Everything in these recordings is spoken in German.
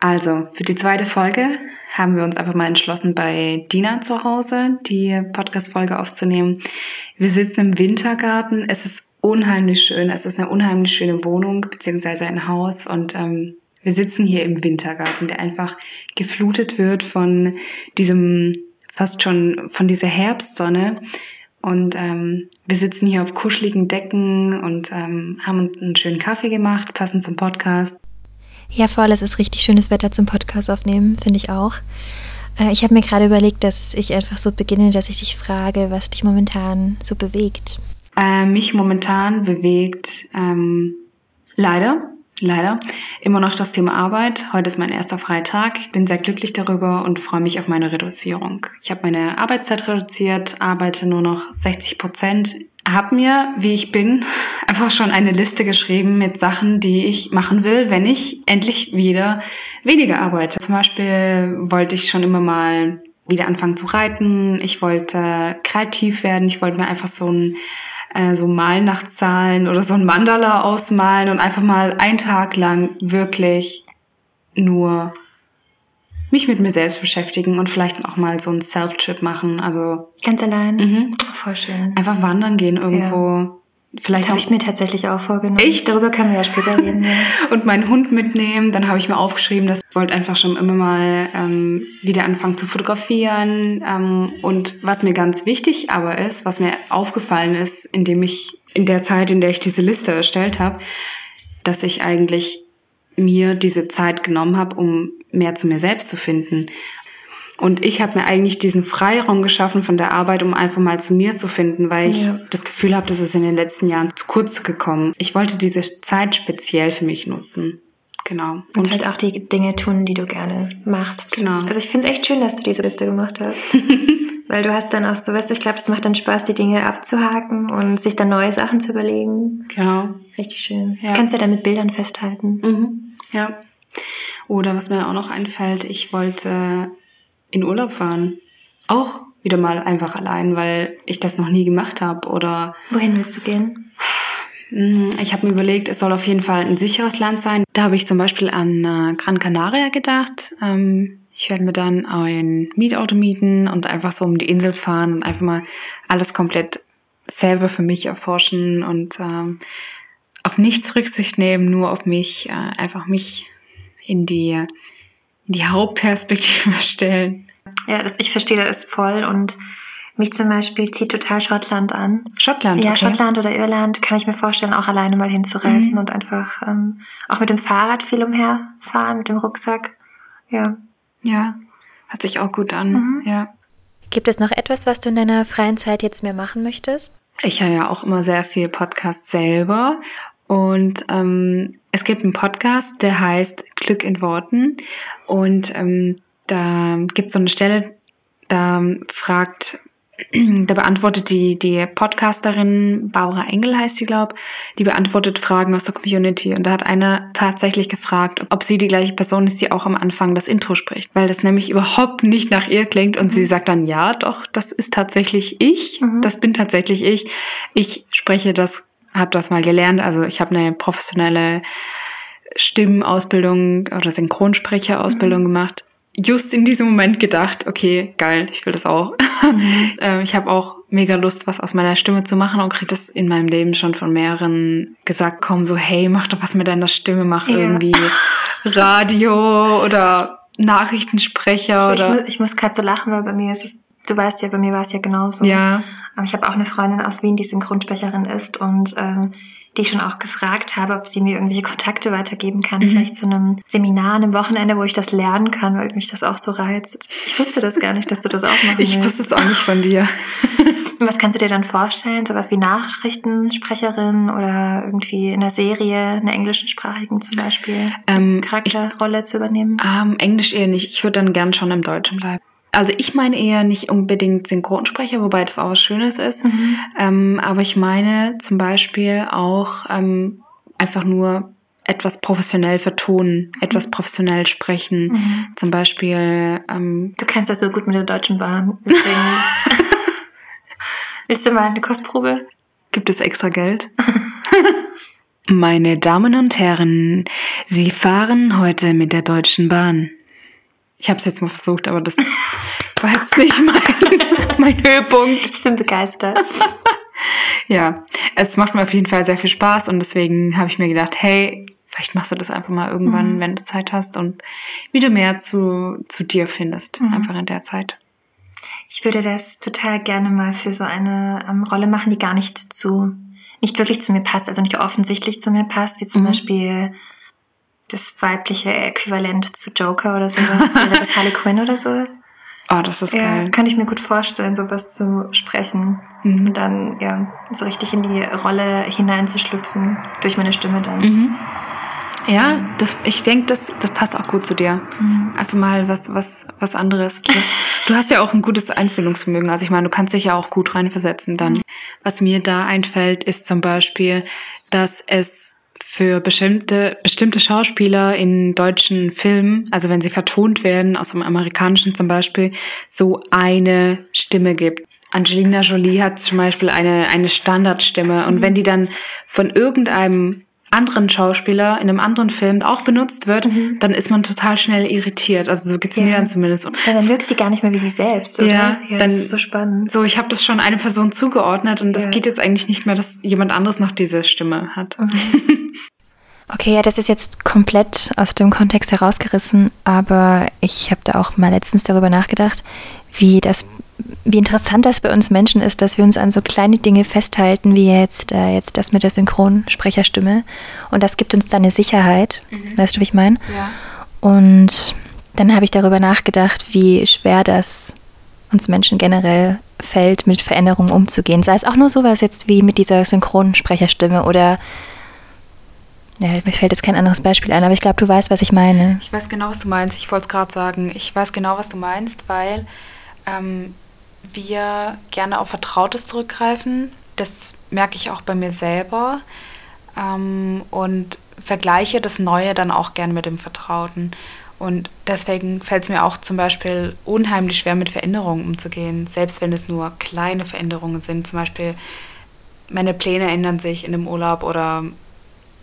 Also, für die zweite Folge haben wir uns einfach mal entschlossen, bei Dina zu Hause die Podcast-Folge aufzunehmen. Wir sitzen im Wintergarten. Es ist unheimlich schön. Es ist eine unheimlich schöne Wohnung beziehungsweise ein Haus und ähm, wir sitzen hier im Wintergarten, der einfach geflutet wird von diesem fast schon von dieser Herbstsonne. Und ähm, wir sitzen hier auf kuscheligen Decken und ähm, haben einen schönen Kaffee gemacht, passend zum Podcast. Ja, voll, es ist richtig schönes Wetter zum Podcast aufnehmen, finde ich auch. Äh, ich habe mir gerade überlegt, dass ich einfach so beginne, dass ich dich frage, was dich momentan so bewegt. Äh, mich momentan bewegt ähm, leider, leider immer noch das Thema Arbeit. Heute ist mein erster Freitag. Ich bin sehr glücklich darüber und freue mich auf meine Reduzierung. Ich habe meine Arbeitszeit reduziert, arbeite nur noch 60 Prozent habe mir, wie ich bin, einfach schon eine Liste geschrieben mit Sachen, die ich machen will, wenn ich endlich wieder weniger arbeite. Zum Beispiel wollte ich schon immer mal wieder anfangen zu reiten. Ich wollte kreativ werden. Ich wollte mir einfach so ein äh, so Malnachtzahlen oder so ein Mandala ausmalen und einfach mal einen Tag lang wirklich nur mich mit mir selbst beschäftigen und vielleicht auch mal so einen Self-Trip machen. Also ganz allein. Mhm. Voll schön. Einfach wandern gehen irgendwo. Ja. Vielleicht das habe ich mir tatsächlich auch vorgenommen. Echt? Darüber können wir ja später reden. Ja. und meinen Hund mitnehmen. Dann habe ich mir aufgeschrieben, dass ich wollte einfach schon immer mal ähm, wieder anfangen zu fotografieren. Ähm, und was mir ganz wichtig aber ist, was mir aufgefallen ist, indem ich in der Zeit, in der ich diese Liste erstellt habe, dass ich eigentlich mir diese Zeit genommen habe, um mehr zu mir selbst zu finden. Und ich habe mir eigentlich diesen Freiraum geschaffen von der Arbeit, um einfach mal zu mir zu finden, weil ich ja. das Gefühl habe, dass es in den letzten Jahren zu kurz gekommen. Ich wollte diese Zeit speziell für mich nutzen. Genau. Und, und halt auch die Dinge tun, die du gerne machst. Genau. Also ich finde es echt schön, dass du diese Liste gemacht hast. weil du hast dann auch so, weißt du, ich glaube, es macht dann Spaß, die Dinge abzuhaken und sich dann neue Sachen zu überlegen. Genau. Richtig schön. Ja. Das kannst du dann mit Bildern festhalten. Mhm. Ja. Oder was mir auch noch einfällt, ich wollte in Urlaub fahren. Auch wieder mal einfach allein, weil ich das noch nie gemacht habe. Oder wohin willst du gehen? Hm, ich habe mir überlegt, es soll auf jeden Fall ein sicheres Land sein. Da habe ich zum Beispiel an äh, Gran Canaria gedacht. Ähm, ich werde mir dann ein Mietauto mieten und einfach so um die Insel fahren und einfach mal alles komplett selber für mich erforschen und ähm, auf nichts Rücksicht nehmen, nur auf mich, äh, einfach mich in die, die Hauptperspektive stellen. Ja, das, ich verstehe das voll und mich zum Beispiel zieht total Schottland an. Schottland, Ja, okay. Schottland oder Irland kann ich mir vorstellen, auch alleine mal hinzureisen mhm. und einfach ähm, auch mit dem Fahrrad viel umherfahren, mit dem Rucksack. Ja. Ja, hört sich auch gut an. Mhm. Ja. Gibt es noch etwas, was du in deiner freien Zeit jetzt mehr machen möchtest? Ich höre ja auch immer sehr viel Podcast selber und ähm, es gibt einen Podcast, der heißt Glück in Worten. Und ähm, da gibt es so eine Stelle, da fragt, da beantwortet die, die Podcasterin, Barbara Engel heißt sie, glaube die beantwortet Fragen aus der Community. Und da hat einer tatsächlich gefragt, ob sie die gleiche Person ist, die auch am Anfang das Intro spricht. Weil das nämlich überhaupt nicht nach ihr klingt. Und mhm. sie sagt dann, ja, doch, das ist tatsächlich ich. Mhm. Das bin tatsächlich ich. Ich spreche das habe das mal gelernt. Also ich habe eine professionelle Stimmausbildung oder Synchronsprecherausbildung mhm. gemacht. Just in diesem Moment gedacht, okay, geil, ich will das auch. Mhm. Ähm, ich habe auch mega Lust, was aus meiner Stimme zu machen und krieg das in meinem Leben schon von mehreren gesagt, komm so, hey, mach doch was mit deiner Stimme, mach ja. irgendwie Radio oder Nachrichtensprecher ich, oder. Ich muss, ich muss gerade so lachen, weil bei mir ist es, du weißt ja, bei mir war es ja genauso. Ja. Ich habe auch eine Freundin aus Wien, die Synchronsprecherin ist und ähm, die ich schon auch gefragt habe, ob sie mir irgendwelche Kontakte weitergeben kann, mhm. vielleicht zu einem Seminar, einem Wochenende, wo ich das lernen kann, weil mich das auch so reizt. Ich wusste das gar nicht, dass du das auch machen Ich wusste es auch nicht von dir. Was kannst du dir dann vorstellen? Sowas wie Nachrichtensprecherin oder irgendwie in der Serie, einer englischsprachigen zum Beispiel, ähm, Charakterrolle zu übernehmen? Ähm, Englisch eher nicht. Ich würde dann gern schon im Deutschen bleiben also ich meine eher nicht unbedingt Synchronsprecher, wobei das auch was Schönes ist. Mhm. Ähm, aber ich meine zum Beispiel auch ähm, einfach nur etwas professionell vertonen, mhm. etwas professionell sprechen. Mhm. Zum Beispiel. Ähm, du kannst das so gut mit der Deutschen Bahn. Willst du mal eine Kostprobe? Gibt es extra Geld? Meine Damen und Herren, Sie fahren heute mit der Deutschen Bahn. Ich habe es jetzt mal versucht, aber das war jetzt nicht mein, mein Höhepunkt. Ich bin begeistert. ja, es macht mir auf jeden Fall sehr viel Spaß und deswegen habe ich mir gedacht, hey, vielleicht machst du das einfach mal irgendwann, mhm. wenn du Zeit hast und wie du mehr zu, zu dir findest, mhm. einfach in der Zeit. Ich würde das total gerne mal für so eine ähm, Rolle machen, die gar nicht zu, nicht wirklich zu mir passt, also nicht offensichtlich zu mir passt, wie zum mhm. Beispiel das weibliche Äquivalent zu Joker oder sowas, wäre das Harley Quinn oder sowas. Oh, das ist ja, geil. Kann ich mir gut vorstellen, sowas zu sprechen. Mhm. Und dann, ja, so richtig in die Rolle hineinzuschlüpfen, durch meine Stimme dann. Mhm. Ja, das, ich denke, das, das passt auch gut zu dir. Mhm. Einfach mal was, was, was anderes. Du, du hast ja auch ein gutes Einfühlungsvermögen. Also ich meine, du kannst dich ja auch gut reinversetzen dann. Mhm. Was mir da einfällt, ist zum Beispiel, dass es für bestimmte, bestimmte Schauspieler in deutschen Filmen, also wenn sie vertont werden, aus dem amerikanischen zum Beispiel, so eine Stimme gibt. Angelina Jolie hat zum Beispiel eine, eine Standardstimme und wenn die dann von irgendeinem anderen Schauspieler in einem anderen Film auch benutzt wird, mhm. dann ist man total schnell irritiert. Also so geht's ja. mir dann zumindest. Ja, dann wirkt sie gar nicht mehr wie sie selbst, oder? Ja, ja dann, das ist so spannend. So, ich habe das schon eine Person zugeordnet und das ja. geht jetzt eigentlich nicht mehr, dass jemand anderes noch diese Stimme hat. Mhm. Okay, ja, das ist jetzt komplett aus dem Kontext herausgerissen, aber ich habe da auch mal letztens darüber nachgedacht, wie das wie interessant das bei uns Menschen ist, dass wir uns an so kleine Dinge festhalten, wie jetzt, äh, jetzt das mit der Synchronsprecherstimme. Und das gibt uns dann eine Sicherheit. Mhm. Weißt du, wie ich meine? Ja. Und dann habe ich darüber nachgedacht, wie schwer das uns Menschen generell fällt, mit Veränderungen umzugehen. Sei es auch nur sowas jetzt wie mit dieser Synchronsprecherstimme oder ja, mir fällt jetzt kein anderes Beispiel ein, aber ich glaube, du weißt, was ich meine. Ich weiß genau, was du meinst. Ich wollte es gerade sagen. Ich weiß genau, was du meinst, weil ähm, wir gerne auf Vertrautes zurückgreifen. Das merke ich auch bei mir selber. Ähm, und vergleiche das Neue dann auch gerne mit dem Vertrauten. Und deswegen fällt es mir auch zum Beispiel unheimlich schwer, mit Veränderungen umzugehen, selbst wenn es nur kleine Veränderungen sind. Zum Beispiel, meine Pläne ändern sich in dem Urlaub oder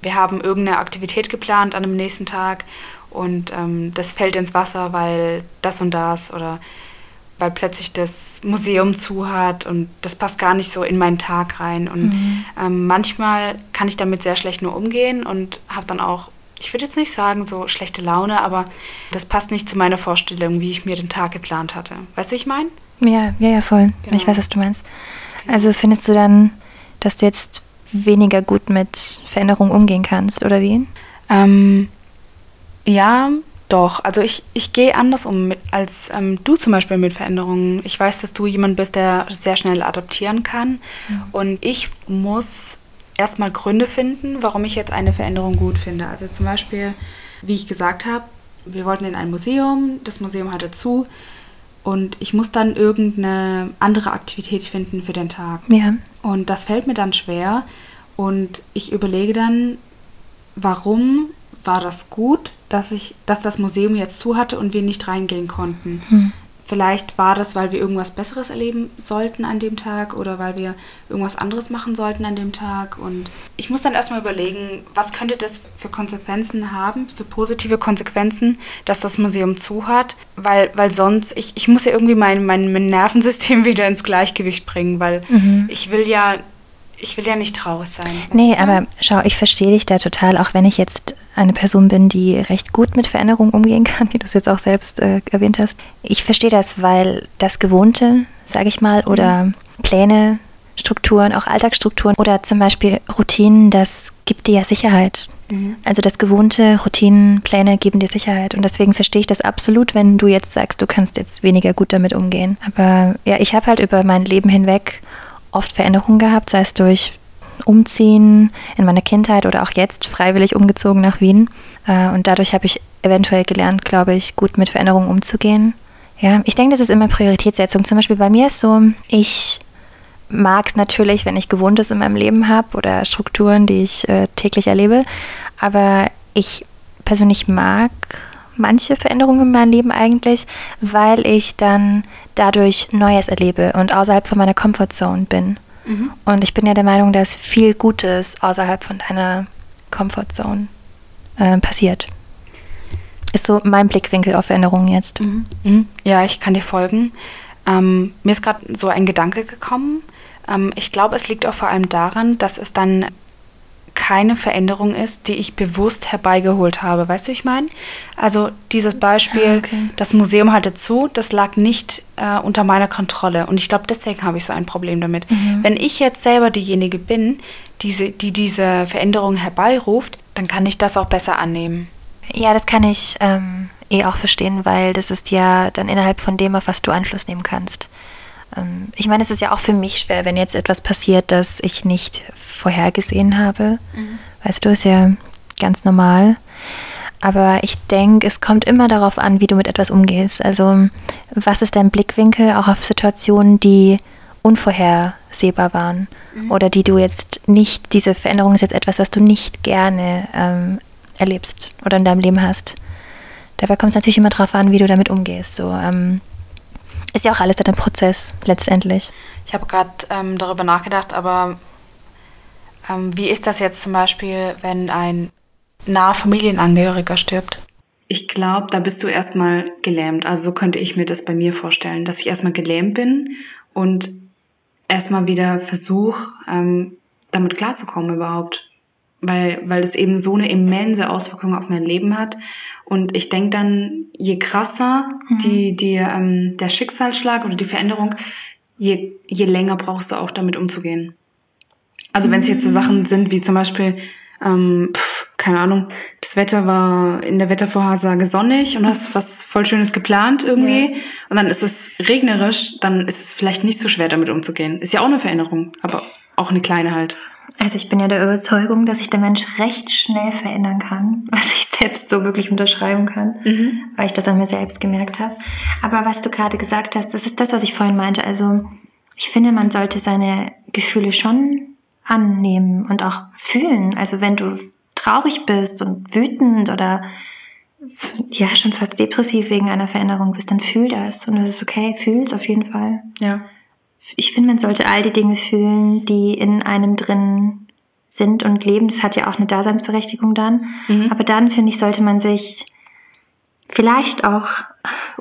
wir haben irgendeine Aktivität geplant an dem nächsten Tag und ähm, das fällt ins Wasser, weil das und das oder weil plötzlich das Museum zu hat und das passt gar nicht so in meinen Tag rein. Und mhm. ähm, manchmal kann ich damit sehr schlecht nur umgehen und habe dann auch, ich würde jetzt nicht sagen, so schlechte Laune, aber das passt nicht zu meiner Vorstellung, wie ich mir den Tag geplant hatte. Weißt du, wie ich meine? Ja, ja, ja, voll. Genau. Ich weiß, was du meinst. Also findest du dann, dass du jetzt weniger gut mit Veränderungen umgehen kannst, oder wie? Ähm, ja, doch, also ich, ich gehe anders um mit, als ähm, du zum Beispiel mit Veränderungen. Ich weiß, dass du jemand bist, der sehr schnell adaptieren kann. Mhm. Und ich muss erstmal Gründe finden, warum ich jetzt eine Veränderung gut finde. Also zum Beispiel, wie ich gesagt habe, wir wollten in ein Museum, das Museum hatte zu und ich muss dann irgendeine andere Aktivität finden für den Tag. Ja. Und das fällt mir dann schwer und ich überlege dann, warum war das gut, dass ich, dass das Museum jetzt zu hatte und wir nicht reingehen konnten. Hm. Vielleicht war das, weil wir irgendwas Besseres erleben sollten an dem Tag oder weil wir irgendwas anderes machen sollten an dem Tag. Und ich muss dann erstmal überlegen, was könnte das für Konsequenzen haben, für positive Konsequenzen, dass das Museum zu hat. Weil, weil sonst, ich, ich muss ja irgendwie mein, mein, mein Nervensystem wieder ins Gleichgewicht bringen, weil mhm. ich will ja ich will ja nicht traurig sein. Nee, aber schau, ich verstehe dich da total, auch wenn ich jetzt eine Person bin, die recht gut mit Veränderungen umgehen kann, wie du es jetzt auch selbst äh, erwähnt hast. Ich verstehe das, weil das Gewohnte, sage ich mal, oder mhm. Pläne, Strukturen, auch Alltagsstrukturen oder zum Beispiel Routinen, das gibt dir ja Sicherheit. Mhm. Also das gewohnte Routinen, Pläne geben dir Sicherheit. Und deswegen verstehe ich das absolut, wenn du jetzt sagst, du kannst jetzt weniger gut damit umgehen. Aber ja, ich habe halt über mein Leben hinweg oft Veränderungen gehabt, sei es durch Umziehen in meiner Kindheit oder auch jetzt freiwillig umgezogen nach Wien. Äh, und dadurch habe ich eventuell gelernt, glaube ich, gut mit Veränderungen umzugehen. Ja, ich denke, das ist immer Prioritätssetzung. Zum Beispiel bei mir ist so, ich mag es natürlich, wenn ich Gewohntes in meinem Leben habe oder Strukturen, die ich äh, täglich erlebe. Aber ich persönlich mag manche Veränderungen in meinem Leben eigentlich, weil ich dann dadurch Neues erlebe und außerhalb von meiner Comfortzone bin. Mhm. Und ich bin ja der Meinung, dass viel Gutes außerhalb von deiner Comfortzone äh, passiert. Ist so mein Blickwinkel auf Veränderungen jetzt. Mhm. Mhm. Ja, ich kann dir folgen. Ähm, mir ist gerade so ein Gedanke gekommen. Ähm, ich glaube, es liegt auch vor allem daran, dass es dann keine Veränderung ist, die ich bewusst herbeigeholt habe. Weißt du, ich meine? Also dieses Beispiel, ah, okay. das Museum hatte zu, das lag nicht äh, unter meiner Kontrolle. Und ich glaube, deswegen habe ich so ein Problem damit. Mhm. Wenn ich jetzt selber diejenige bin, diese, die diese Veränderung herbeiruft, dann kann ich das auch besser annehmen. Ja, das kann ich ähm, eh auch verstehen, weil das ist ja dann innerhalb von dem, auf was du Anschluss nehmen kannst. Ähm, ich meine, es ist ja auch für mich schwer, wenn jetzt etwas passiert, das ich nicht vorhergesehen habe. Mhm. Weißt du, ist ja ganz normal. Aber ich denke, es kommt immer darauf an, wie du mit etwas umgehst. Also, was ist dein Blickwinkel auch auf Situationen, die unvorhersehbar waren mhm. oder die du jetzt nicht, diese Veränderung ist jetzt etwas, was du nicht gerne ähm, erlebst oder in deinem Leben hast. Dabei kommt es natürlich immer darauf an, wie du damit umgehst. So, ähm, ist ja auch alles ein Prozess letztendlich. Ich habe gerade ähm, darüber nachgedacht, aber ähm, wie ist das jetzt zum Beispiel, wenn ein naher Familienangehöriger stirbt? Ich glaube, da bist du erstmal gelähmt. Also so könnte ich mir das bei mir vorstellen, dass ich erstmal gelähmt bin und erstmal wieder versuche, ähm, damit klarzukommen überhaupt. Weil, weil das eben so eine immense Auswirkung auf mein Leben hat und ich denke dann, je krasser mhm. die, die, ähm, der Schicksalsschlag oder die Veränderung, je, je länger brauchst du auch damit umzugehen. Also wenn es jetzt so Sachen sind wie zum Beispiel, ähm, pf, keine Ahnung, das Wetter war in der Wettervorhersage sonnig und hast was voll Schönes geplant irgendwie ja. und dann ist es regnerisch, dann ist es vielleicht nicht so schwer damit umzugehen. Ist ja auch eine Veränderung, aber auch eine kleine halt. Also ich bin ja der Überzeugung, dass sich der Mensch recht schnell verändern kann, was ich selbst so wirklich unterschreiben kann, mhm. weil ich das an mir selbst gemerkt habe. Aber was du gerade gesagt hast, das ist das, was ich vorhin meinte. Also ich finde, man sollte seine Gefühle schon annehmen und auch fühlen. Also wenn du traurig bist und wütend oder ja schon fast depressiv wegen einer Veränderung bist, dann fühl das und es ist okay, fühl es auf jeden Fall. Ja ich finde, man sollte all die Dinge fühlen, die in einem drin sind und leben. Das hat ja auch eine Daseinsberechtigung dann. Mhm. Aber dann, finde ich, sollte man sich vielleicht auch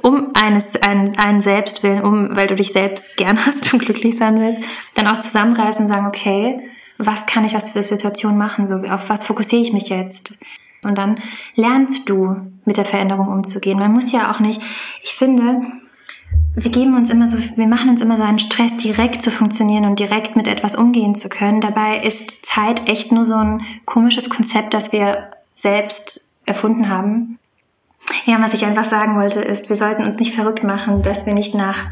um eines, einen, einen selbst willen, um, weil du dich selbst gern hast und glücklich sein willst, dann auch zusammenreißen und sagen, okay, was kann ich aus dieser Situation machen? So, auf was fokussiere ich mich jetzt? Und dann lernst du mit der Veränderung umzugehen. Man muss ja auch nicht, ich finde, wir geben uns immer so, wir machen uns immer so einen Stress, direkt zu funktionieren und direkt mit etwas umgehen zu können. Dabei ist Zeit echt nur so ein komisches Konzept, das wir selbst erfunden haben. Ja, was ich einfach sagen wollte, ist, wir sollten uns nicht verrückt machen, dass wir nicht nach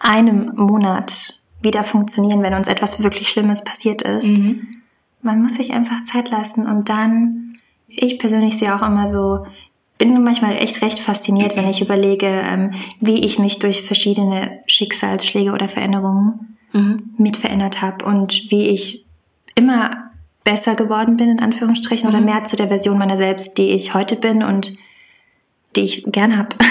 einem Monat wieder funktionieren, wenn uns etwas wirklich Schlimmes passiert ist. Mhm. Man muss sich einfach Zeit lassen und dann, ich persönlich sehe auch immer so bin manchmal echt recht fasziniert, wenn ich überlege, ähm, wie ich mich durch verschiedene Schicksalsschläge oder Veränderungen mhm. mit verändert habe und wie ich immer besser geworden bin, in Anführungsstrichen, mhm. oder mehr zu der Version meiner selbst, die ich heute bin und die ich gern habe.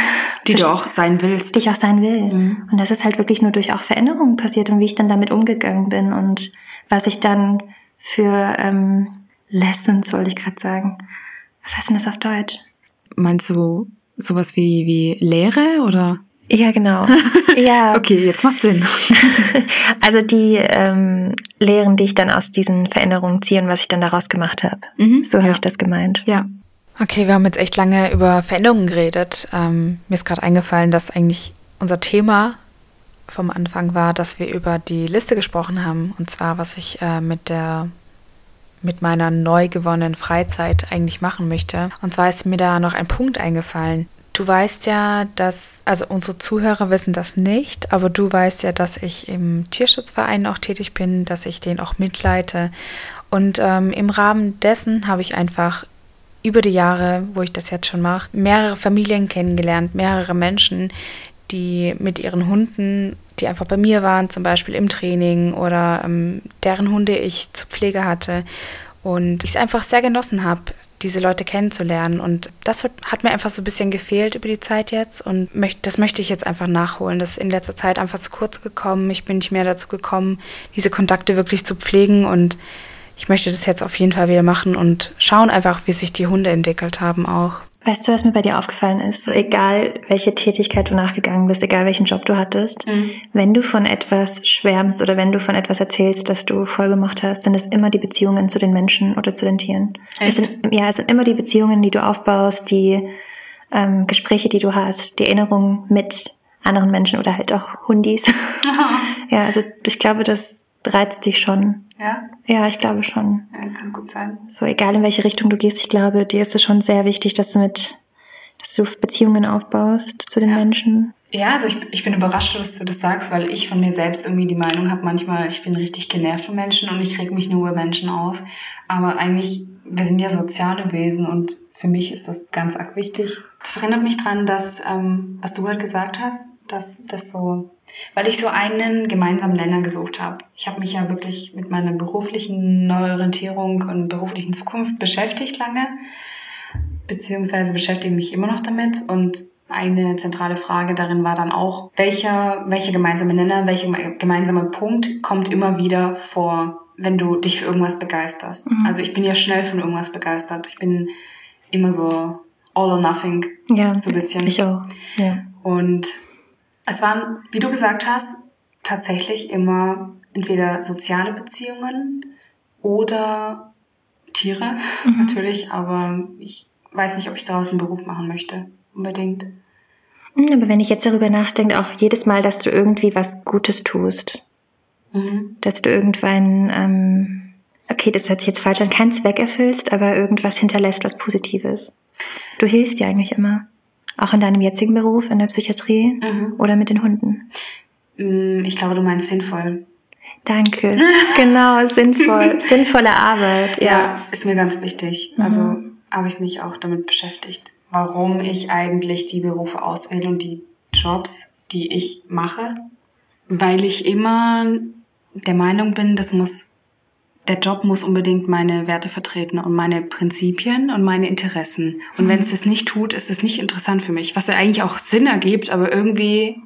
Die du auch sein willst. Die ich auch sein will. Mhm. Und das ist halt wirklich nur durch auch Veränderungen passiert und wie ich dann damit umgegangen bin und was ich dann für ähm, Lessons, soll ich gerade sagen. Was heißt denn das auf Deutsch? Meinst du sowas wie, wie Lehre oder? Ja, genau. Ja. okay, jetzt macht Sinn. also die ähm, Lehren, die ich dann aus diesen Veränderungen ziehe und was ich dann daraus gemacht habe. Mhm, so habe ja. ich das gemeint. Ja. Okay, wir haben jetzt echt lange über Veränderungen geredet. Ähm, mir ist gerade eingefallen, dass eigentlich unser Thema vom Anfang war, dass wir über die Liste gesprochen haben. Und zwar, was ich äh, mit der mit meiner neu gewonnenen Freizeit eigentlich machen möchte. Und zwar ist mir da noch ein Punkt eingefallen. Du weißt ja, dass, also unsere Zuhörer wissen das nicht, aber du weißt ja, dass ich im Tierschutzverein auch tätig bin, dass ich den auch mitleite. Und ähm, im Rahmen dessen habe ich einfach über die Jahre, wo ich das jetzt schon mache, mehrere Familien kennengelernt, mehrere Menschen, die mit ihren Hunden die einfach bei mir waren, zum Beispiel im Training oder ähm, deren Hunde ich zur Pflege hatte. Und ich es einfach sehr genossen habe, diese Leute kennenzulernen. Und das hat mir einfach so ein bisschen gefehlt über die Zeit jetzt. Und das möchte ich jetzt einfach nachholen. Das ist in letzter Zeit einfach zu kurz gekommen. Ich bin nicht mehr dazu gekommen, diese Kontakte wirklich zu pflegen. Und ich möchte das jetzt auf jeden Fall wieder machen und schauen einfach, wie sich die Hunde entwickelt haben auch. Weißt du, was mir bei dir aufgefallen ist? So egal, welche Tätigkeit du nachgegangen bist, egal welchen Job du hattest, mhm. wenn du von etwas schwärmst oder wenn du von etwas erzählst, das du voll gemacht hast, sind es immer die Beziehungen zu den Menschen oder zu den Tieren. Es sind, ja, es sind immer die Beziehungen, die du aufbaust, die ähm, Gespräche, die du hast, die Erinnerungen mit anderen Menschen oder halt auch Hundis. ja, also ich glaube, das reizt dich schon. Ja? Ja, ich glaube schon. Ja, kann gut sein. So, egal in welche Richtung du gehst, ich glaube, dir ist es schon sehr wichtig, dass du mit, dass du Beziehungen aufbaust zu den ja. Menschen. Ja, also ich, ich bin überrascht, dass du das sagst, weil ich von mir selbst irgendwie die Meinung habe, manchmal, ich bin richtig genervt von Menschen und ich reg mich nur über Menschen auf. Aber eigentlich, wir sind ja soziale Wesen und für mich ist das ganz arg wichtig. Das erinnert mich dran, dass, ähm, was du gerade gesagt hast, dass das so weil ich so einen gemeinsamen Nenner gesucht habe. Ich habe mich ja wirklich mit meiner beruflichen Neuorientierung und beruflichen Zukunft beschäftigt lange, beziehungsweise beschäftige mich immer noch damit und eine zentrale Frage darin war dann auch, welcher, welcher gemeinsame Nenner, welcher gemeinsame Punkt kommt immer wieder vor, wenn du dich für irgendwas begeisterst. Mhm. Also ich bin ja schnell von irgendwas begeistert. Ich bin immer so all or nothing. Ja, so ein bisschen. Ich auch. Ja. Und es waren, wie du gesagt hast, tatsächlich immer entweder soziale Beziehungen oder Tiere mhm. natürlich, aber ich weiß nicht, ob ich daraus einen Beruf machen möchte, unbedingt. Hm, aber wenn ich jetzt darüber nachdenke, auch jedes Mal, dass du irgendwie was Gutes tust, mhm. dass du irgendwann, ähm, okay, das hört sich jetzt falsch an, keinen Zweck erfüllst, aber irgendwas hinterlässt, was Positives. Du hilfst dir eigentlich immer. Auch in deinem jetzigen Beruf, in der Psychiatrie mhm. oder mit den Hunden? Mm, ich glaube, du meinst sinnvoll. Danke. genau, sinnvoll. Sinnvolle Arbeit, ja. ja. ist mir ganz wichtig. Mhm. Also habe ich mich auch damit beschäftigt, warum ich eigentlich die Berufe auswähle und die Jobs, die ich mache. Weil ich immer der Meinung bin, das muss der Job muss unbedingt meine Werte vertreten und meine Prinzipien und meine Interessen. Und mhm. wenn es das nicht tut, ist es nicht interessant für mich. Was ja eigentlich auch Sinn ergibt, aber irgendwie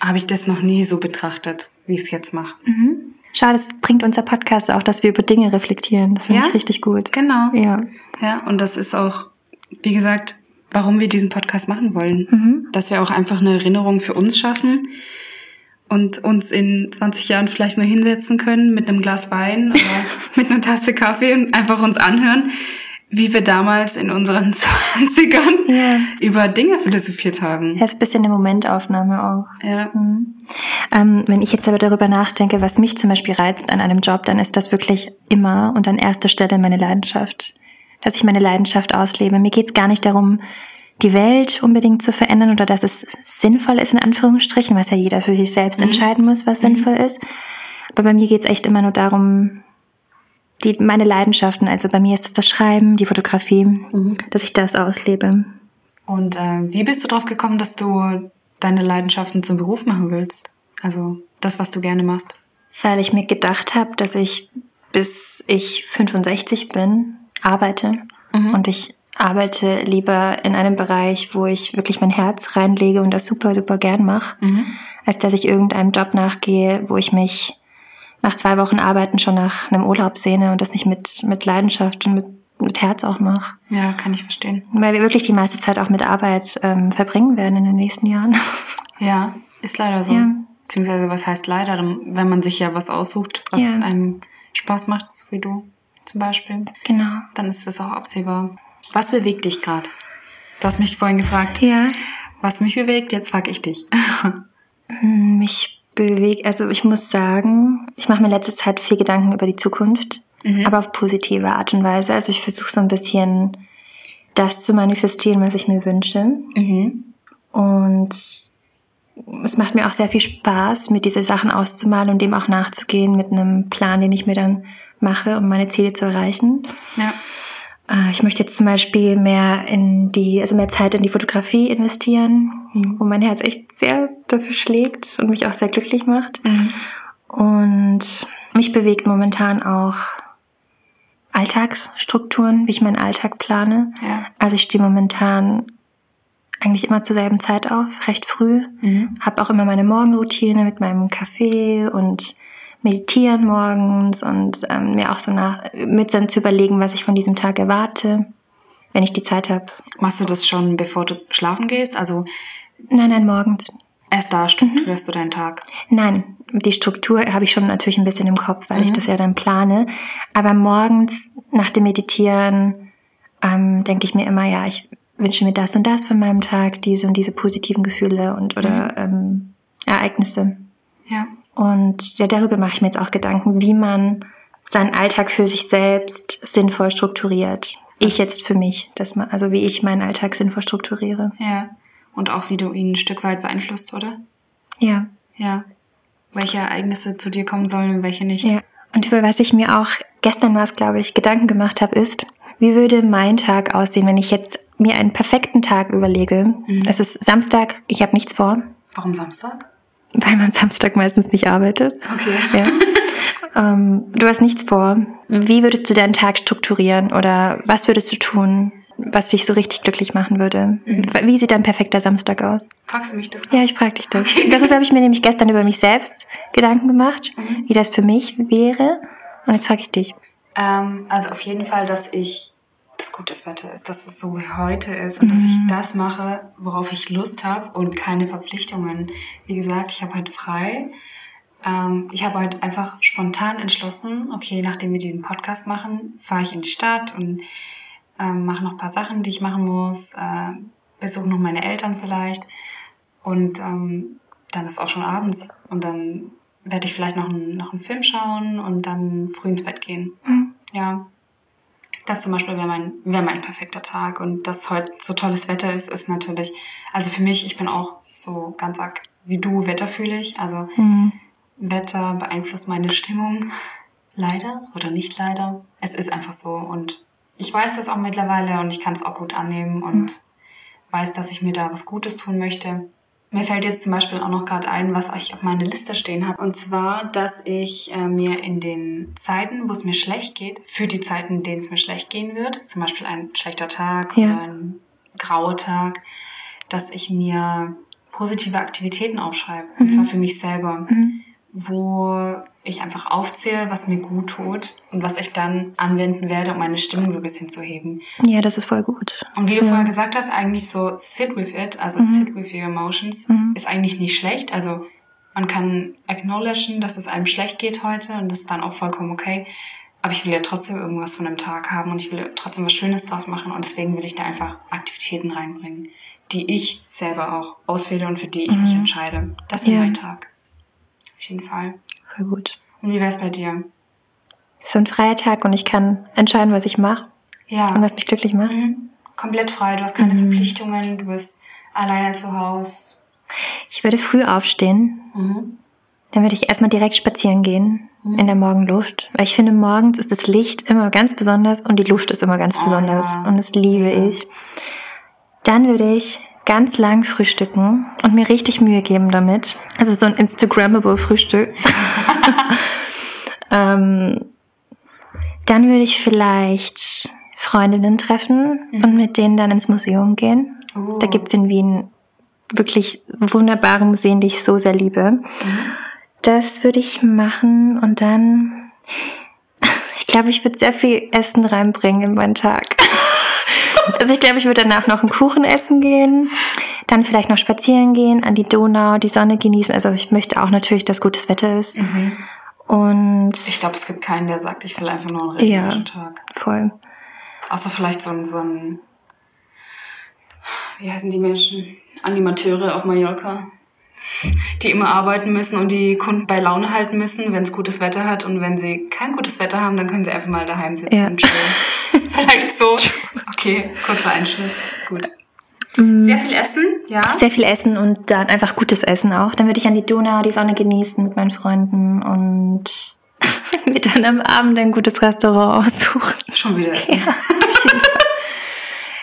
habe ich das noch nie so betrachtet, wie ich es jetzt mache. Mhm. Schade, das bringt unser Podcast auch, dass wir über Dinge reflektieren. Das finde ja? ich richtig gut. Genau. Ja. Ja, und das ist auch, wie gesagt, warum wir diesen Podcast machen wollen. Mhm. Dass wir auch einfach eine Erinnerung für uns schaffen und uns in 20 Jahren vielleicht mal hinsetzen können mit einem Glas Wein oder mit einer Tasse Kaffee und einfach uns anhören, wie wir damals in unseren 20ern ja. über Dinge philosophiert haben. Ja, ist ein bisschen eine Momentaufnahme auch. Ja. Mhm. Ähm, wenn ich jetzt aber darüber nachdenke, was mich zum Beispiel reizt an einem Job, dann ist das wirklich immer und an erster Stelle meine Leidenschaft. Dass ich meine Leidenschaft auslebe. Mir geht's gar nicht darum, die Welt unbedingt zu verändern oder dass es sinnvoll ist, in Anführungsstrichen, was ja jeder für sich selbst mhm. entscheiden muss, was mhm. sinnvoll ist. Aber bei mir geht's echt immer nur darum, die, meine Leidenschaften, also bei mir ist es das Schreiben, die Fotografie, mhm. dass ich das auslebe. Und äh, wie bist du drauf gekommen, dass du deine Leidenschaften zum Beruf machen willst? Also das, was du gerne machst? Weil ich mir gedacht habe, dass ich bis ich 65 bin, arbeite mhm. und ich arbeite lieber in einem Bereich, wo ich wirklich mein Herz reinlege und das super, super gern mache, mhm. als dass ich irgendeinem Job nachgehe, wo ich mich nach zwei Wochen Arbeiten schon nach einem Urlaub sehne und das nicht mit, mit Leidenschaft und mit, mit Herz auch mache. Ja, kann ich verstehen. Weil wir wirklich die meiste Zeit auch mit Arbeit ähm, verbringen werden in den nächsten Jahren. Ja, ist leider so. Ja. Beziehungsweise, was heißt leider? Wenn man sich ja was aussucht, was ja. einem Spaß macht, so wie du zum Beispiel. Genau. Dann ist das auch absehbar. Was bewegt dich gerade? Du hast mich vorhin gefragt. Ja. Was mich bewegt, jetzt frage ich dich. mich bewegt, also ich muss sagen, ich mache mir letzte Zeit viel Gedanken über die Zukunft, mhm. aber auf positive Art und Weise. Also ich versuche so ein bisschen das zu manifestieren, was ich mir wünsche. Mhm. Und es macht mir auch sehr viel Spaß, mir diese Sachen auszumalen und dem auch nachzugehen mit einem Plan, den ich mir dann mache, um meine Ziele zu erreichen. Ja. Äh, ich möchte jetzt zum Beispiel mehr in die, also mehr Zeit in die Fotografie investieren, mhm. wo mein Herz echt sehr dafür schlägt und mich auch sehr glücklich macht. Mhm. Und mich bewegt momentan auch Alltagsstrukturen, wie ich meinen Alltag plane. Ja. Also ich stehe momentan eigentlich immer zur selben Zeit auf, recht früh. Mhm. Habe auch immer meine Morgenroutine mit meinem Kaffee und meditieren morgens und ähm, mir auch so nach, mit dann zu überlegen, was ich von diesem Tag erwarte, wenn ich die Zeit habe. Machst du das schon, bevor du schlafen gehst? Also Nein, nein, morgens. erst da strukturierst du deinen Tag. Nein, die Struktur habe ich schon natürlich ein bisschen im Kopf, weil ich das ja dann plane. Aber morgens nach dem Meditieren ähm, denke ich mir immer, ja, ich wünsche mir das und das von meinem Tag, diese und diese positiven Gefühle und oder ähm, Ereignisse. Ja. Und ja, darüber mache ich mir jetzt auch Gedanken, wie man seinen Alltag für sich selbst sinnvoll strukturiert. Ich jetzt für mich, dass man, also wie ich meinen Alltag sinnvoll strukturiere. Ja. Und auch wie du ihn ein Stück weit beeinflusst, oder? Ja, Ja. Welche Ereignisse zu dir kommen sollen und welche nicht. ja. Und über was ich mir auch gestern war es, glaube ich, Gedanken gemacht habe, ist, wie würde mein Tag aussehen, wenn ich jetzt mir einen perfekten Tag überlege? Es ist Samstag, ich habe nichts vor, Warum Samstag? Weil man Samstag meistens nicht arbeitet. Okay. Ja. ähm, du hast nichts vor. Wie würdest du deinen Tag strukturieren oder was würdest du tun, was dich so richtig glücklich machen würde? Wie sieht dein perfekter Samstag aus? Fragst du mich das? Ja, ich frage dich das. Darüber habe ich mir nämlich gestern über mich selbst Gedanken gemacht, wie das für mich wäre. Und jetzt frage ich dich. Ähm, also auf jeden Fall, dass ich das gutes Wetter ist, dass es so wie heute ist und dass ich das mache, worauf ich Lust habe und keine Verpflichtungen. Wie gesagt, ich habe heute frei. Ähm, ich habe heute einfach spontan entschlossen, okay, nachdem wir diesen Podcast machen, fahre ich in die Stadt und ähm, mache noch ein paar Sachen, die ich machen muss, äh, besuche noch meine Eltern vielleicht und ähm, dann ist auch schon abends und dann werde ich vielleicht noch einen, noch einen Film schauen und dann früh ins Bett gehen. Ja. Das zum Beispiel wäre mein, wäre mein perfekter Tag. Und dass heute so tolles Wetter ist, ist natürlich, also für mich, ich bin auch so ganz arg wie du wetterfühlig. Also Wetter beeinflusst meine Stimmung. Leider oder nicht leider. Es ist einfach so. Und ich weiß das auch mittlerweile und ich kann es auch gut annehmen und weiß, dass ich mir da was Gutes tun möchte. Mir fällt jetzt zum Beispiel auch noch gerade ein, was ich auf meiner Liste stehen habe. Und zwar, dass ich äh, mir in den Zeiten, wo es mir schlecht geht, für die Zeiten, in denen es mir schlecht gehen wird, zum Beispiel ein schlechter Tag Ja. oder ein grauer Tag, dass ich mir positive Aktivitäten aufschreibe. Und zwar für mich selber. Wo ich einfach aufzähle, was mir gut tut und was ich dann anwenden werde, um meine Stimmung so ein bisschen zu heben. Ja, das ist voll gut. Und wie du vorher gesagt hast, eigentlich so sit with it, also sit with your emotions, ist eigentlich nicht schlecht. Also man kann acknowledgen, dass es einem schlecht geht heute und das ist dann auch vollkommen okay. Aber ich will ja trotzdem irgendwas von dem Tag haben und ich will trotzdem was Schönes draus machen und deswegen will ich da einfach Aktivitäten reinbringen, die ich selber auch auswähle und für die ich mich entscheide. Das ist Ja. mein Tag. Auf jeden Fall. Voll gut. Und wie wär's bei dir? So ein freier Tag und ich kann entscheiden, was ich mache Ja. und was mich glücklich macht. Mhm. Komplett frei, du hast keine Verpflichtungen, du bist alleine zu Hause. Ich würde früh aufstehen. Dann würde ich erstmal direkt spazieren gehen in der Morgenluft. Weil ich finde, morgens ist das Licht immer ganz besonders und die Luft ist immer ganz besonders. ja. Und das liebe ich. Dann würde ich ganz lang frühstücken und mir richtig Mühe geben damit. Also so ein Instagrammable Frühstück. ähm, dann würde ich vielleicht Freundinnen treffen und mit denen dann ins Museum gehen. Oh. Da gibt's in Wien wirklich wunderbare Museen, die ich so sehr liebe. Das würde ich machen und dann, ich glaube, ich würde sehr viel Essen reinbringen in meinen Tag. Also ich glaube, ich würde danach noch einen Kuchen essen gehen, dann vielleicht noch spazieren gehen, an die Donau, die Sonne genießen. Also ich möchte auch natürlich, dass gutes Wetter ist. Und Ich glaube, es gibt keinen, der sagt, ich will einfach nur einen regnerischen Ja. Tag. voll. Außer vielleicht so ein, so ein, wie heißen die Menschen? Animateure auf Mallorca. Die immer arbeiten müssen und die Kunden bei Laune halten müssen, wenn es gutes Wetter hat. Und wenn sie kein gutes Wetter haben, dann können sie einfach mal daheim sitzen Ja. und chillen. Vielleicht so. Okay, kurzer Einschnitt. Gut. Sehr viel Essen, ja. Sehr viel Essen und dann einfach gutes Essen auch. Dann würde ich an die Donau, die Sonne genießen mit meinen Freunden und mir dann am Abend ein gutes Restaurant aussuchen. Schon wieder Essen. Fall.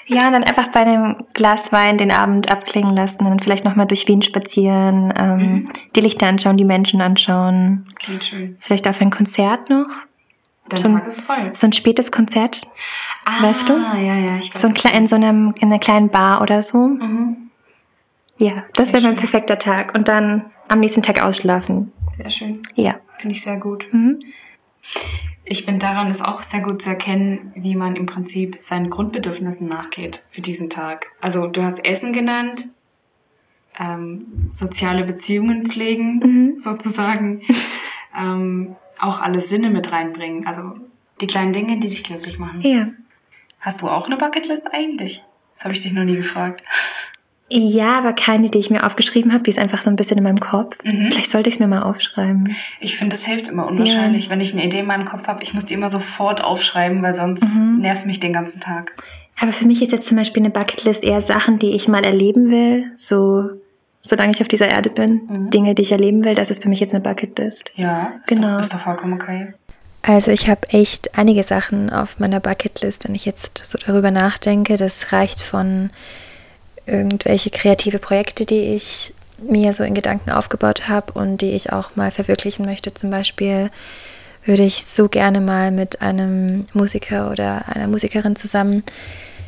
Ja, und dann einfach bei einem Glas Wein den Abend abklingen lassen und dann vielleicht nochmal durch Wien spazieren, ähm, die Lichter anschauen, die Menschen anschauen. Klingt schön. Vielleicht auf ein Konzert noch. Dein So ein- Tag ist voll. So ein spätes Konzert. Ah, weißt du? ja, ja, ich weiß. So ein du in so einem, in einer kleinen Bar oder so. Mhm. Ja, das wäre mein perfekter Tag. Und dann am nächsten Tag ausschlafen. Sehr schön. Ja. Finde ich sehr gut. Mhm. Ich finde, daran ist auch sehr gut zu erkennen, wie man im Prinzip seinen Grundbedürfnissen nachgeht für diesen Tag. Also du hast Essen genannt, ähm, soziale Beziehungen pflegen, Mhm. sozusagen, ähm, auch alle Sinne mit reinbringen. Also die kleinen Dinge, die dich glücklich machen. Ja. Hast du auch eine Bucketlist eigentlich? Das habe ich dich noch nie gefragt. Ja, aber keine, die ich mir aufgeschrieben habe. Die ist einfach so ein bisschen in meinem Kopf. Mhm. Vielleicht sollte ich es mir mal aufschreiben. Ich finde, das hilft immer unwahrscheinlich, wenn ich eine Idee in meinem Kopf habe. Ich muss die immer sofort aufschreiben, weil sonst Mhm. nervt mich den ganzen Tag. Aber für mich ist jetzt zum Beispiel eine Bucketlist eher Sachen, die ich mal erleben will. So, solange ich auf dieser Erde bin. Mhm. Dinge, die ich erleben will, das ist für mich jetzt eine Bucketlist. Ja, ist, Genau. doch, ist doch vollkommen okay. Also ich habe echt einige Sachen auf meiner Bucketlist, wenn ich jetzt so darüber nachdenke. Das reicht von irgendwelche kreative Projekte, die ich mir so in Gedanken aufgebaut habe und die ich auch mal verwirklichen möchte. Zum Beispiel würde ich so gerne mal mit einem Musiker oder einer Musikerin zusammen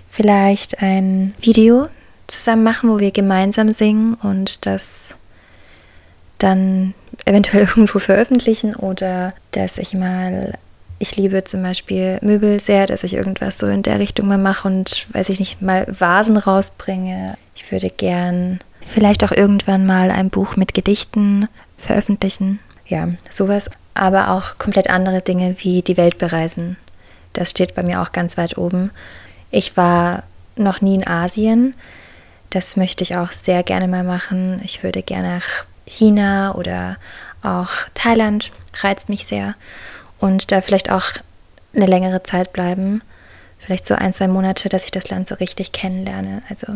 vielleicht ein Video zusammen machen, wo wir gemeinsam singen und das dann eventuell irgendwo veröffentlichen oder dass ich mal, ich liebe zum Beispiel Möbel sehr, dass ich irgendwas so in der Richtung mal mache und weiß ich nicht, mal Vasen rausbringe. Ich würde gern vielleicht auch irgendwann mal ein Buch mit Gedichten veröffentlichen. Ja, sowas. Aber auch komplett andere Dinge wie die Welt bereisen. Das steht bei mir auch ganz weit oben. Ich war noch nie in Asien. Das möchte ich auch sehr gerne mal machen. Ich würde gerne nach China oder auch Thailand, reizt mich sehr. Und da vielleicht auch eine längere Zeit bleiben. Vielleicht so ein, zwei Monate, dass ich das Land so richtig kennenlerne. Also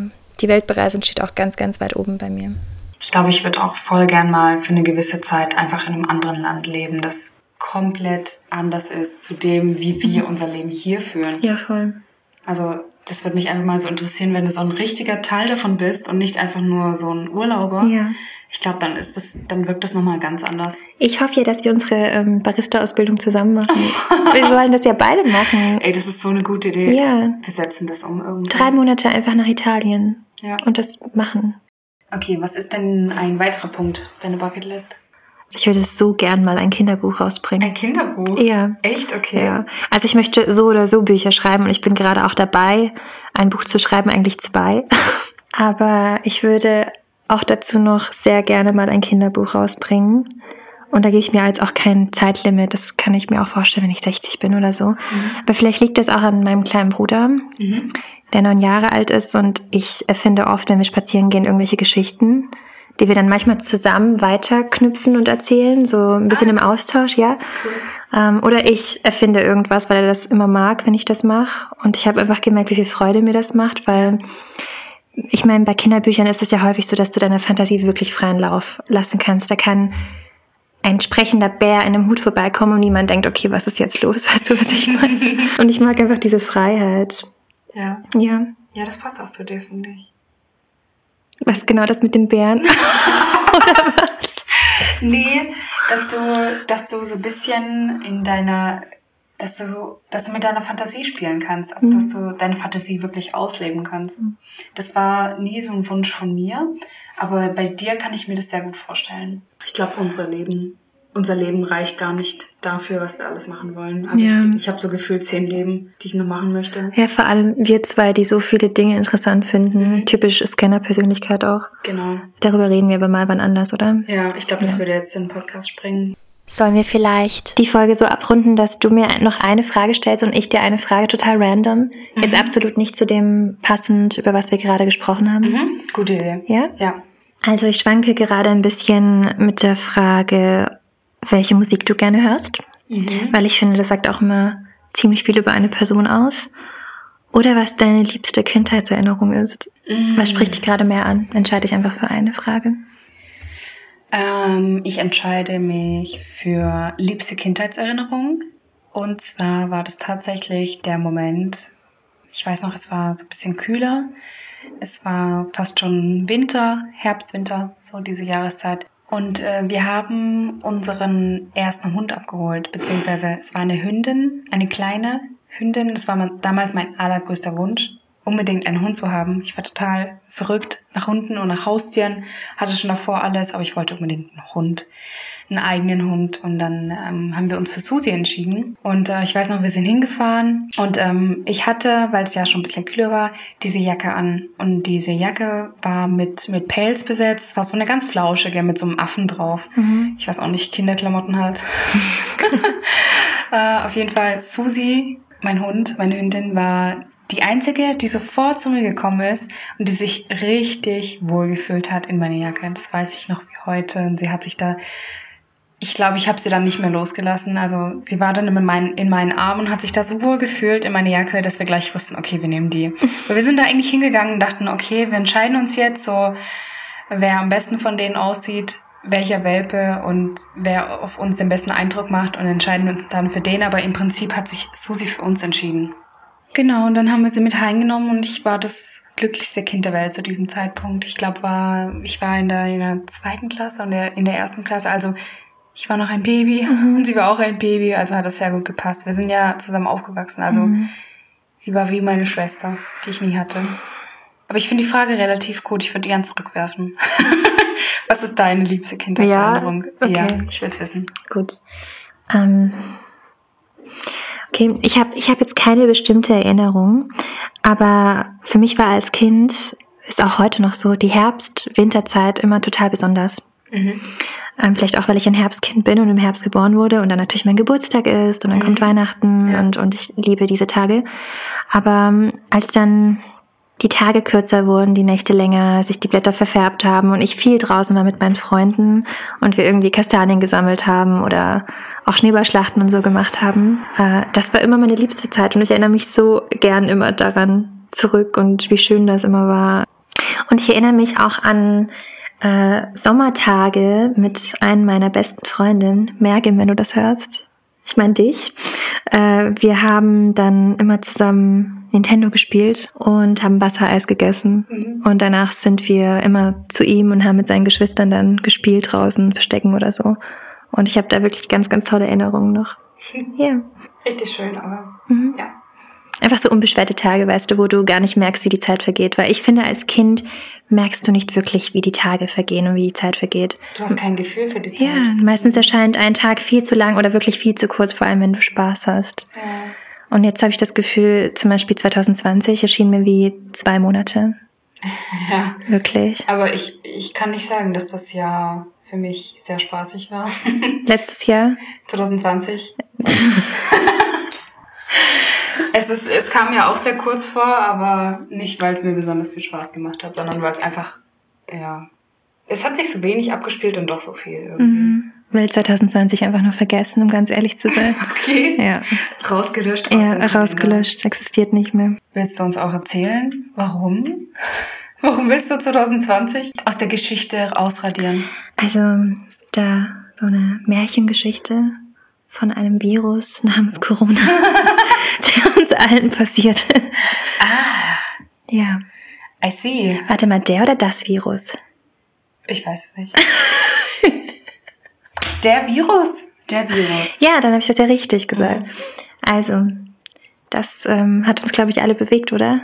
die Welt bereisen steht auch ganz, ganz weit oben bei mir. Ich glaube, ich würde auch voll gern mal für eine gewisse Zeit einfach in einem anderen Land leben, das komplett anders ist zu dem, wie wir unser Leben hier führen. Ja, voll. Also das würde mich einfach mal so interessieren, wenn du so ein richtiger Teil davon bist und nicht einfach nur so ein Urlauber. Ja. Ich glaube, dann ist das, dann wirkt das nochmal ganz anders. Ich hoffe ja, dass wir unsere ähm, Barista-Ausbildung zusammen machen. wir wollen das ja beide machen. Ey, das ist so eine gute Idee. Ja. Wir setzen das um irgendwie. Drei Monate einfach nach Italien Ja. und das machen. Okay, was ist denn ein weiterer Punkt auf deiner Bucketlist? Ich würde so gern mal ein Kinderbuch rausbringen. Ein Kinderbuch? Ja. Echt? Okay. Ja, also ich möchte so oder so Bücher schreiben und ich bin gerade auch dabei, ein Buch zu schreiben, eigentlich zwei. Aber ich würde auch dazu noch sehr gerne mal ein Kinderbuch rausbringen. Und da gebe ich mir jetzt auch kein Zeitlimit. Das kann ich mir auch vorstellen, wenn ich 60 bin oder so. Aber vielleicht liegt das auch an meinem kleinen Bruder, der neun Jahre alt ist. Und ich erfinde oft, wenn wir spazieren gehen, irgendwelche Geschichten, die wir dann manchmal zusammen weiterknüpfen und erzählen. So ein bisschen im Austausch, ja. Ähm, oder ich erfinde irgendwas, weil er das immer mag, wenn ich das mache. Und ich habe einfach gemerkt, wie viel Freude mir das macht, weil ich meine, bei Kinderbüchern ist es ja häufig so, dass du deiner Fantasie wirklich freien Lauf lassen kannst. Da kann ein sprechender Bär in einem Hut vorbeikommen und niemand denkt, okay, was ist jetzt los? Weißt du, was ich meine? und ich mag einfach diese Freiheit. Ja. Ja. Ja, das passt auch zu dir, finde ich. Was genau das mit dem Bären? Nee, dass du, dass du so ein bisschen in deiner, dass du so, dass du mit deiner Fantasie spielen kannst, also dass du deine Fantasie wirklich ausleben kannst. Das war nie so ein Wunsch von mir, aber bei dir kann ich mir das sehr gut vorstellen. Ich glaube, unsere Leben, unser Leben reicht gar nicht dafür, was wir alles machen wollen. Also Ja. ich, ich habe so gefühlt zehn Leben, die ich noch machen möchte. Ja, vor allem wir zwei, die so viele Dinge interessant finden. Typisch Scanner-Persönlichkeit auch. Genau. Darüber reden wir aber mal wann anders, oder? Ja, ich glaube, das würde jetzt in den Podcast springen. Sollen wir vielleicht Die Folge so abrunden, dass du mir noch eine Frage stellst und ich dir eine Frage total random. Jetzt absolut nicht zu dem passend, über was wir gerade gesprochen haben. Mhm. Gute Idee. Ja? Ja. Also ich schwanke gerade ein bisschen mit der Frage, welche Musik du gerne hörst. Weil ich finde, das sagt auch immer ziemlich viel über eine Person aus. Oder was deine liebste Kindheitserinnerung ist. Was spricht dich gerade mehr an? Entscheide dich einfach für eine Frage. Ähm, ich entscheide mich für liebste Kindheitserinnerung. Und zwar war das tatsächlich der Moment, ich weiß noch, es war so ein bisschen kühler. Es war fast schon Winter, Herbst, Winter, so diese Jahreszeit. Und äh, wir haben unseren ersten Hund abgeholt, beziehungsweise es war eine Hündin, eine kleine Hündin. Das war mein, damals mein allergrößter Wunsch. Unbedingt einen Hund zu haben. Ich war total verrückt nach Hunden und nach Haustieren, hatte schon davor alles, aber ich wollte unbedingt einen Hund, einen eigenen Hund. Und dann ähm, haben wir uns für Susi entschieden. Und äh, ich weiß noch, wir sind hingefahren und ähm, ich hatte, weil es ja schon ein bisschen kühler war, diese Jacke an. Und diese Jacke war mit, mit Pelz besetzt. Es war so eine ganz flauschige mit so einem Affen drauf. Mhm. Ich weiß auch nicht, Kinderklamotten halt. äh, auf jeden Fall, Susi, mein Hund, meine Hündin, war die einzige, die sofort zu mir gekommen ist und die sich richtig wohlgefühlt hat in meiner Jacke. Das weiß ich noch wie heute. Und sie hat sich da, ich glaube, ich habe sie dann nicht mehr losgelassen. Also sie war dann in meinen, in meinen Armen und hat sich da so wohl gefühlt in meine Jacke, dass wir gleich wussten, okay, wir nehmen die. Aber wir sind da eigentlich hingegangen und dachten, okay, wir entscheiden uns jetzt so, wer am besten von denen aussieht, welcher Welpe und wer auf uns den besten Eindruck macht und entscheiden uns dann für den. Aber im Prinzip hat sich Susi für uns entschieden. Genau, und dann haben wir sie mit heimgenommen und ich war das glücklichste Kind der Welt zu diesem Zeitpunkt. Ich glaube, war, ich war in der, in der zweiten Klasse und der, in der ersten Klasse, also ich war noch ein Baby mhm. und sie war auch ein Baby, also hat das sehr gut gepasst. Wir sind ja zusammen aufgewachsen, also mhm. sie war wie meine Schwester, die ich nie hatte. Aber ich finde die Frage relativ gut, ich würde die ganz zurückwerfen. Was ist deine liebste Kindheitserinnerung? Ja, okay. ja ich will es wissen. Gut. Ähm, Okay, ich habe ich hab jetzt keine bestimmte Erinnerung, aber für mich war als Kind, ist auch heute noch so, die Herbst-Winterzeit immer total besonders. Mhm. Ähm, vielleicht auch, weil ich ein Herbstkind bin und im Herbst geboren wurde und dann natürlich mein Geburtstag ist und dann mhm. kommt Weihnachten ja. und, und ich liebe diese Tage. Aber ähm, als dann die Tage kürzer wurden, die Nächte länger, sich die Blätter verfärbt haben und ich viel draußen war mit meinen Freunden und wir irgendwie Kastanien gesammelt haben oder auch Schneeballschlachten und so gemacht haben. Äh, das war immer meine liebste Zeit und ich erinnere mich so gern immer daran zurück und wie schön das immer war. Und ich erinnere mich auch an äh, Sommertage mit einem meiner besten Freundinnen, Mergim, wenn du das hörst. Ich meine dich. Äh, wir haben dann immer zusammen Nintendo gespielt und haben Wassereis gegessen. Mhm. Und danach sind wir immer zu ihm und haben mit seinen Geschwistern dann gespielt draußen, Verstecken oder so. Und ich habe da wirklich ganz, ganz tolle Erinnerungen noch. Ja. Richtig schön, aber mhm. ja. Einfach so unbeschwerte Tage, weißt du, wo du gar nicht merkst, wie die Zeit vergeht. Weil ich finde, als Kind merkst du nicht wirklich, wie die Tage vergehen und wie die Zeit vergeht. Du hast kein Gefühl für die Zeit. Ja, meistens erscheint ein Tag viel zu lang oder wirklich viel zu kurz, vor allem wenn du Spaß hast. Ja. Und jetzt habe ich das Gefühl, zum Beispiel 2020 erschien mir wie zwei Monate. Ja. Wirklich. Aber ich, ich kann nicht sagen, dass das Jahr für mich sehr spaßig war. Letztes Jahr? 2020. es, ist, es kam ja auch sehr kurz vor, aber nicht, weil es mir besonders viel Spaß gemacht hat, sondern weil es einfach, ja, es hat sich so wenig abgespielt und doch so viel irgendwie. Mhm. Will 2020 einfach nur vergessen, um ganz ehrlich zu sein. okay. Ja. Rausgelöscht aus Ja, rausgelöscht, existiert nicht mehr. Willst du uns auch erzählen, warum? Warum willst du 2020 aus der Geschichte ausradieren? Also, da so eine Märchengeschichte von einem Virus namens Corona, der uns allen passiert. Ah. Ja. I see. Warte mal, der oder das Virus? Ich weiß es nicht. Der Virus? Der Virus. Ja, dann habe ich das ja richtig gesagt. Mhm. Also, das ähm, hat uns, glaube ich, alle bewegt, oder?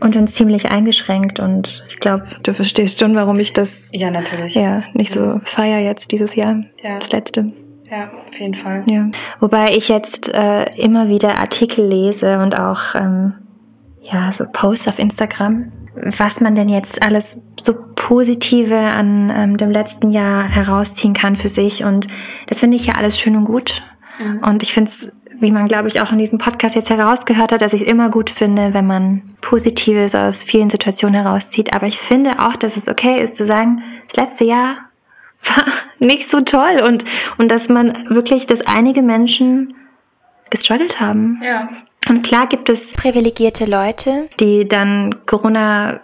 und uns ziemlich eingeschränkt. Und ich glaube, du verstehst schon, warum ich das ja natürlich ja nicht so feier jetzt dieses Jahr. Ja. Das letzte. Ja, auf jeden Fall. Ja. Wobei ich jetzt äh, immer wieder Artikel lese und auch ähm, ja so Posts auf Instagram, was man denn jetzt alles so positive an ähm, dem letzten Jahr herausziehen kann für sich. Und das finde ich ja alles schön und gut. Mhm. Und ich finde es wie man, glaube ich, auch in diesem Podcast jetzt herausgehört hat, dass ich es immer gut finde, wenn man Positives aus vielen Situationen herauszieht. Aber ich finde auch, dass es okay ist zu sagen, das letzte Jahr war nicht so toll und, und dass man wirklich, dass einige Menschen gestruggelt haben. Ja. Und klar gibt es privilegierte Leute, die dann Corona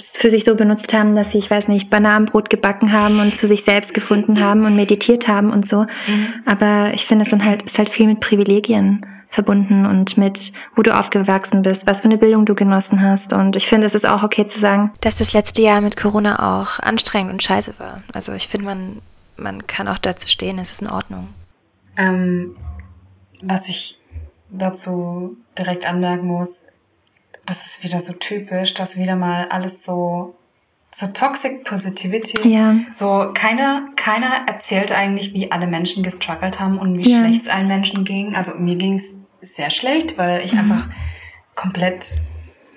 für sich so benutzt haben, dass sie, ich weiß nicht, Bananenbrot gebacken haben und zu sich selbst gefunden haben und meditiert haben und so. Mhm. Aber ich finde, es sind halt, ist halt viel mit Privilegien verbunden und mit, wo du aufgewachsen bist, was für eine Bildung du genossen hast. Und ich finde, es ist auch okay zu sagen, dass das letzte Jahr mit Corona auch anstrengend und scheiße war. Also ich finde, man, man kann auch dazu stehen, es ist in Ordnung. Ähm, was ich dazu direkt anmerken muss, das ist wieder so typisch, dass wieder mal alles so so Toxic Positivity. Ja. So keiner, keiner erzählt eigentlich, wie alle Menschen gestruggelt haben und wie Ja. schlecht es allen Menschen ging. Also mir ging es sehr schlecht, weil Mhm. ich einfach komplett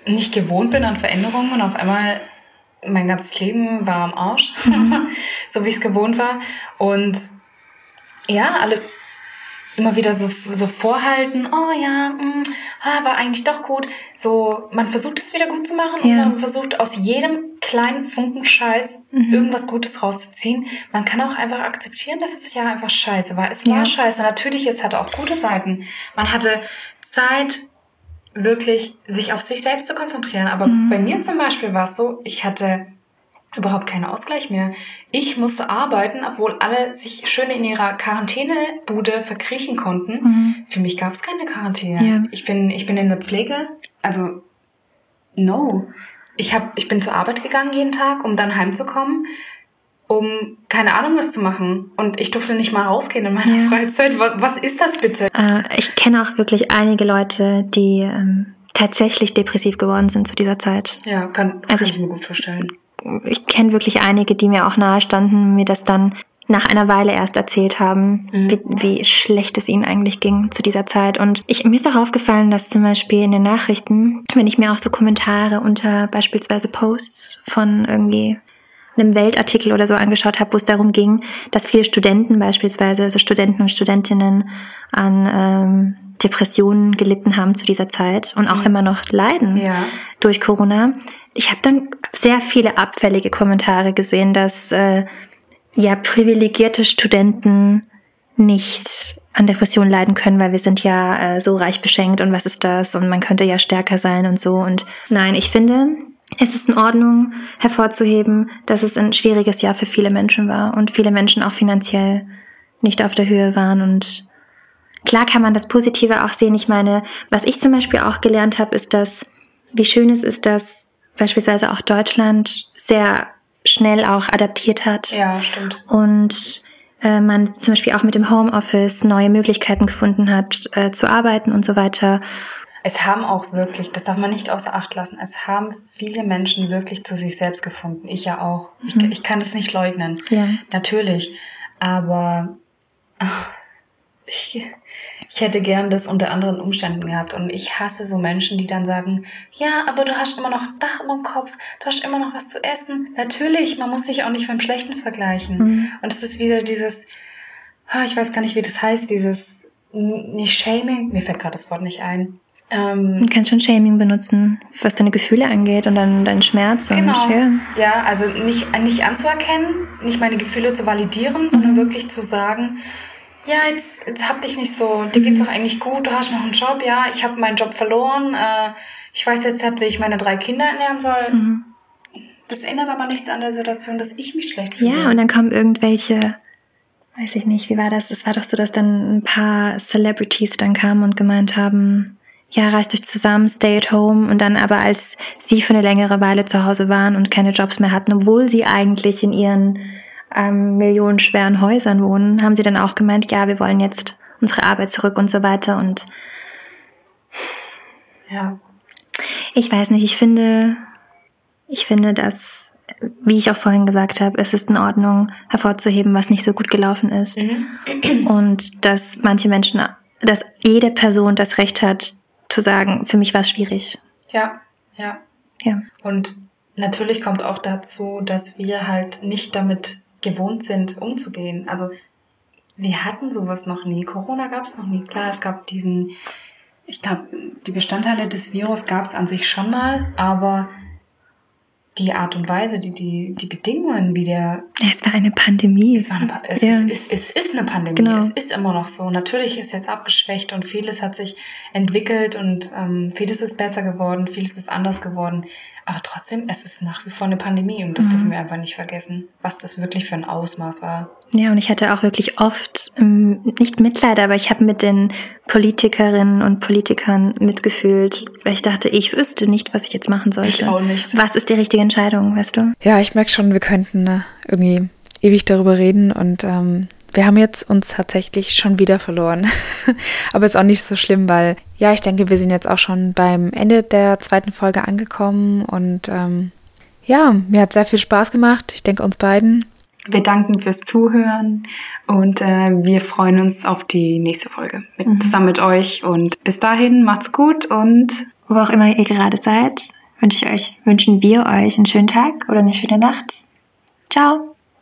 nicht gewohnt bin an Veränderungen und auf einmal mein ganzes Leben war am Arsch, Mhm. so wie es gewohnt war. Und ja, alle immer wieder so, so vorhalten, oh ja, mh, ah, war eigentlich doch gut. So, man versucht es wieder gut zu machen Ja. und man versucht aus jedem kleinen Funken Scheiß Mhm. irgendwas Gutes rauszuziehen. Man kann auch einfach akzeptieren, dass es ja einfach scheiße war. Es Ja. war scheiße. Natürlich, es hatte auch gute Seiten. Man hatte Zeit, wirklich sich auf sich selbst zu konzentrieren. Aber Mhm. bei mir zum Beispiel war es so, ich hatte überhaupt keinen Ausgleich mehr. Ich musste arbeiten, obwohl alle sich schön in ihrer Quarantänebude verkriechen konnten. Für mich gab es keine Quarantäne. Ja. Ich bin ich bin in der Pflege, also no. Ich hab, ich bin zur Arbeit gegangen jeden Tag, um dann heimzukommen, um keine Ahnung was zu machen. Und ich durfte nicht mal rausgehen in meiner Ja. Freizeit. Was, was ist das bitte? Äh, ich kenne auch wirklich einige Leute, die ähm, tatsächlich depressiv geworden sind zu dieser Zeit. Ja, kann, Also kann ich- ich mir gut vorstellen. Ich kenne wirklich einige, die mir auch nahe standen, mir das dann nach einer Weile erst erzählt haben, wie, wie schlecht es ihnen eigentlich ging zu dieser Zeit. Und ich, mir ist auch aufgefallen, dass zum Beispiel in den Nachrichten, wenn ich mir auch so Kommentare unter beispielsweise Posts von irgendwie einem Weltartikel oder so angeschaut habe, wo es darum ging, dass viele Studenten beispielsweise, also Studenten und Studentinnen an ähm, Depressionen gelitten haben zu dieser Zeit und auch immer noch leiden Ja. durch Corona. Ich habe dann sehr viele abfällige Kommentare gesehen, dass äh, ja privilegierte Studenten nicht an Depressionen leiden können, weil wir sind ja äh, so reich beschenkt und was ist das und man könnte ja stärker sein und so. Und nein, ich finde, es ist in Ordnung hervorzuheben, dass es ein schwieriges Jahr für viele Menschen war und viele Menschen auch finanziell nicht auf der Höhe waren und Klar kann man das Positive auch sehen. Ich meine, was ich zum Beispiel auch gelernt habe, ist, dass, wie schön es ist, dass beispielsweise auch Deutschland sehr schnell auch adaptiert hat Ja, stimmt. und äh, man zum Beispiel auch mit dem Homeoffice neue Möglichkeiten gefunden hat, äh, zu arbeiten und so weiter. Es haben auch wirklich, das darf man nicht außer Acht lassen, es haben viele Menschen wirklich zu sich selbst gefunden. Ich ja auch. Ich, ich kann das nicht leugnen. Ja. Natürlich. Aber ach, ich, ich hätte gern das unter anderen Umständen gehabt. Und ich hasse so Menschen, die dann sagen, ja, aber du hast immer noch ein Dach über dem Kopf, du hast immer noch was zu essen. Natürlich, man muss sich auch nicht dem Schlechten vergleichen. Und es ist wieder dieses, ah, ich weiß gar nicht, wie das heißt, dieses nicht Shaming, mir fällt gerade das Wort nicht ein. Ähm, Du kannst schon Shaming benutzen, was deine Gefühle angeht und dann deinen Schmerz. Genau. Und, ja. Ja, also nicht, nicht anzuerkennen, nicht meine Gefühle zu validieren, Mhm. sondern wirklich zu sagen, ja, jetzt, jetzt hab dich nicht so, dir Mhm. geht's doch eigentlich gut, du hast noch einen Job, ja, ich habe meinen Job verloren, äh, ich weiß jetzt nicht, wie ich meine drei Kinder ernähren soll. Mhm. Das ändert aber nichts an der Situation, dass ich mich schlecht fühle. Ja, und dann kommen irgendwelche, weiß ich nicht, wie war das? Es war doch so, dass dann ein paar Celebrities dann kamen und gemeint haben, ja, reißt euch zusammen, stay at home. Und dann aber, als sie für eine längere Weile zu Hause waren und keine Jobs mehr hatten, obwohl sie eigentlich in ihren ähm, millionenschweren Häusern wohnen, haben sie dann auch gemeint, ja, wir wollen jetzt unsere Arbeit zurück und so weiter. Und ja. ich weiß nicht, ich finde, ich finde, dass, wie ich auch vorhin gesagt habe, es ist in Ordnung, hervorzuheben, was nicht so gut gelaufen ist. Und dass manche Menschen, dass jede Person das Recht hat, zu sagen, für mich war es schwierig. Ja, ja. Ja. Und natürlich kommt auch dazu, dass wir halt nicht damit gewohnt sind, umzugehen. Also wir hatten sowas noch nie. Corona gab es noch nie. Klar, es gab diesen, ich glaube, die Bestandteile des Virus gab es an sich schon mal, aber die Art und Weise, die, die, die Bedingungen, wie der Es war eine Pandemie. es, war eine, Pa- es, Ja. ist, es, es ist eine Pandemie. Genau. Es ist immer noch so. Natürlich ist jetzt abgeschwächt und vieles hat sich entwickelt und ähm, vieles ist besser geworden, vieles ist anders geworden. Aber trotzdem, es ist nach wie vor eine Pandemie und das Mhm. dürfen wir einfach nicht vergessen, was das wirklich für ein Ausmaß war. Ja, und ich hatte auch wirklich oft, ähm, nicht Mitleid, aber ich habe mit den Politikerinnen und Politikern mitgefühlt, weil ich dachte, ich wüsste nicht, was ich jetzt machen sollte. Ich auch nicht. Was ist die richtige Entscheidung, weißt du? Ja, ich merke schon, wir könnten äh, irgendwie ewig darüber reden und ähm, wir haben jetzt uns tatsächlich schon wieder verloren. Aber ist auch nicht so schlimm, weil ja, ich denke, wir sind jetzt auch schon beim Ende der zweiten Folge angekommen und ähm, ja, mir hat sehr viel Spaß gemacht. Ich denke uns beiden. Wir danken fürs Zuhören und äh, wir freuen uns auf die nächste Folge mit, mhm. zusammen mit euch. Und bis dahin, macht's gut und wo auch immer ihr gerade seid, wünsche ich euch, wünschen wir euch einen schönen Tag oder eine schöne Nacht. Ciao!